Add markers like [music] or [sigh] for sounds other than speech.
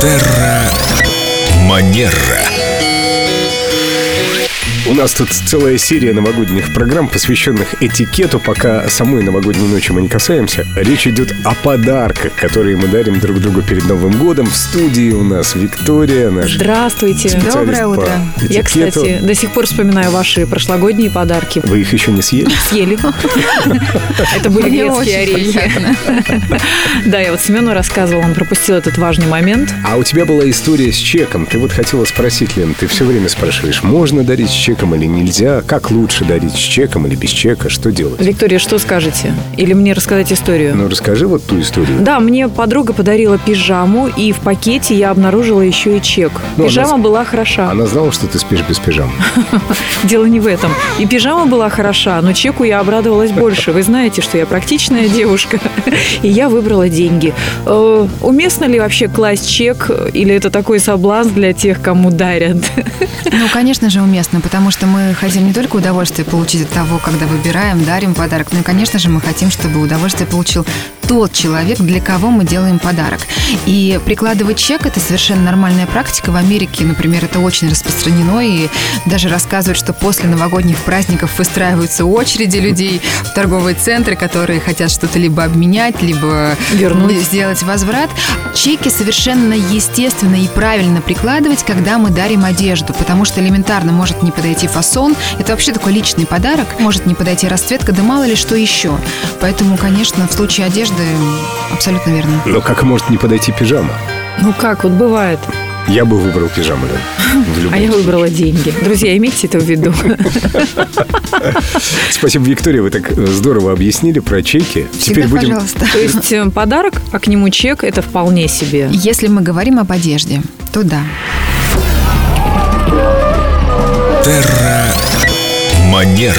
Терра Манера. У нас тут целая серия новогодних программ, посвященных этикету, пока самой новогодней ночи мы не касаемся. Речь идет о подарках, которые мы дарим друг другу перед Новым годом. В студии у нас Виктория, наш Здравствуйте. Доброе утро. Я, кстати, до сих пор вспоминаю ваши прошлогодние подарки. Вы их еще не съели? Съели. Это были грецкие орехи. [laughs] Да, я вот Семену рассказывала, он пропустил этот важный момент. А у тебя была история с чеком. Ты вот хотела спросить, Лен, ты все время спрашиваешь, можно дарить с чеком или нельзя? Как лучше дарить с чеком или без чека? Что делать? Виктория, что скажете? Или мне рассказать историю? Ну, расскажи вот ту историю. Да, мне подруга подарила пижаму, и в пакете я обнаружила еще и чек. Ну, она Пижама с- была хороша. Она знала, что ты спишь без пижамы. [laughs] Дело не в этом. И пижама была хороша, но чеку я обрадовалась больше. Вы знаете, что я практичная девушка, [laughs] и я выбрала деньги. Э, Уместно ли вообще класть чек, или это такой соблазн для тех, кому дарят? Ну, конечно же, уместно, потому что мы хотим не только удовольствие получить от того, когда выбираем, дарим подарок, но и, конечно же, мы хотим, чтобы удовольствие получил тот человек, для кого мы делаем подарок. И прикладывать чек – это совершенно нормальная практика. В Америке, например, это очень распространено, и даже рассказывают, что после новогодних праздников выстраиваются очереди людей в торговые центры, которые хотят что-то либо обменять, либо Вернуть. сделать возврат. Чеки совершенно естественно и правильно прикладывать, когда мы дарим одежду, потому что элементарно может не подойти фасон. Это вообще такой личный подарок. Может не подойти расцветка, да мало ли что еще. Поэтому, конечно, в случае одежды абсолютно верно. Но как может не подойти пижама? Ну как, вот бывает. Я бы выбрал пижаму, Лен. А я выбрала деньги. Друзья, имейте это в виду. [laughs] Спасибо, Виктория, вы так здорово объяснили про чеки. Всегда, Теперь будем... пожалуйста. То есть э, подарок, а к нему чек – это вполне себе. Если мы говорим об одежде, то да. Манера.